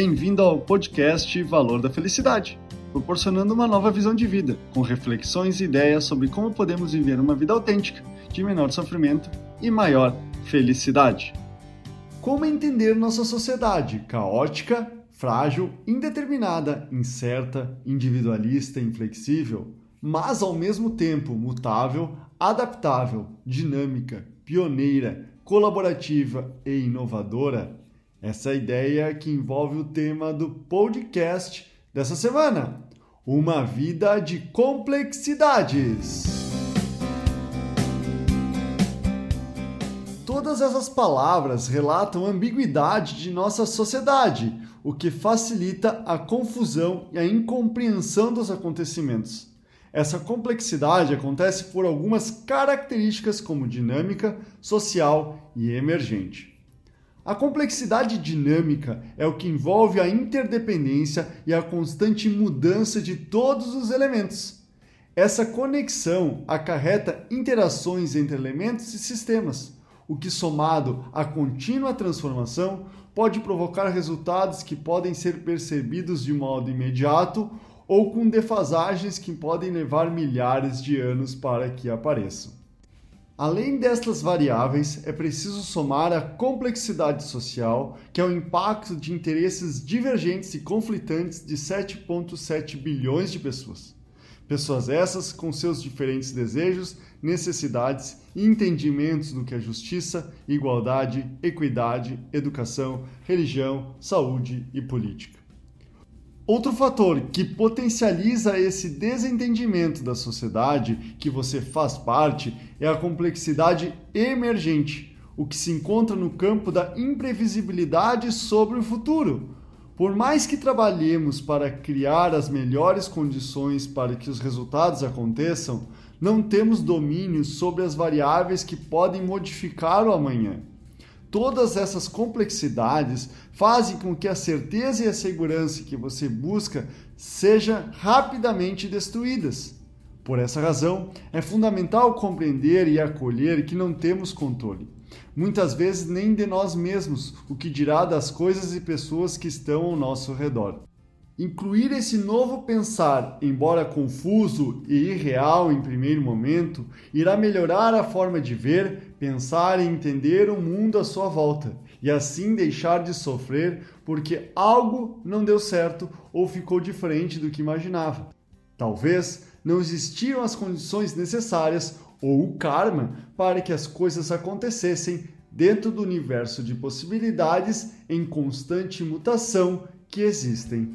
Bem-vindo ao podcast Valor da Felicidade, proporcionando uma nova visão de vida, com reflexões e ideias sobre como podemos viver uma vida autêntica, de menor sofrimento e maior felicidade. Como entender nossa sociedade caótica, frágil, indeterminada, incerta, individualista, inflexível, mas ao mesmo tempo mutável, adaptável, dinâmica, pioneira, colaborativa e inovadora? Essa ideia que envolve o tema do podcast dessa semana: Uma vida de complexidades. Todas essas palavras relatam a ambiguidade de nossa sociedade, o que facilita a confusão e a incompreensão dos acontecimentos. Essa complexidade acontece por algumas características como dinâmica, social e emergente. A complexidade dinâmica é o que envolve a interdependência e a constante mudança de todos os elementos. Essa conexão acarreta interações entre elementos e sistemas, o que, somado à contínua transformação, pode provocar resultados que podem ser percebidos de modo imediato ou com defasagens que podem levar milhares de anos para que apareçam. Além destas variáveis, é preciso somar a complexidade social, que é o impacto de interesses divergentes e conflitantes de 7,7 bilhões de pessoas. Pessoas essas com seus diferentes desejos, necessidades e entendimentos do que é justiça, igualdade, equidade, educação, religião, saúde e política. Outro fator que potencializa esse desentendimento da sociedade que você faz parte é a complexidade emergente, o que se encontra no campo da imprevisibilidade sobre o futuro. Por mais que trabalhemos para criar as melhores condições para que os resultados aconteçam, não temos domínio sobre as variáveis que podem modificar o amanhã. Todas essas complexidades fazem com que a certeza e a segurança que você busca sejam rapidamente destruídas. Por essa razão, é fundamental compreender e acolher que não temos controle. Muitas vezes nem de nós mesmos, o que dirá das coisas e pessoas que estão ao nosso redor. Incluir esse novo pensar, embora confuso e irreal em primeiro momento, irá melhorar a forma de ver, pensar e entender o mundo à sua volta, e assim deixar de sofrer porque algo não deu certo ou ficou diferente do que imaginava. Talvez não existiram as condições necessárias ou o karma para que as coisas acontecessem dentro do universo de possibilidades em constante mutação que existem.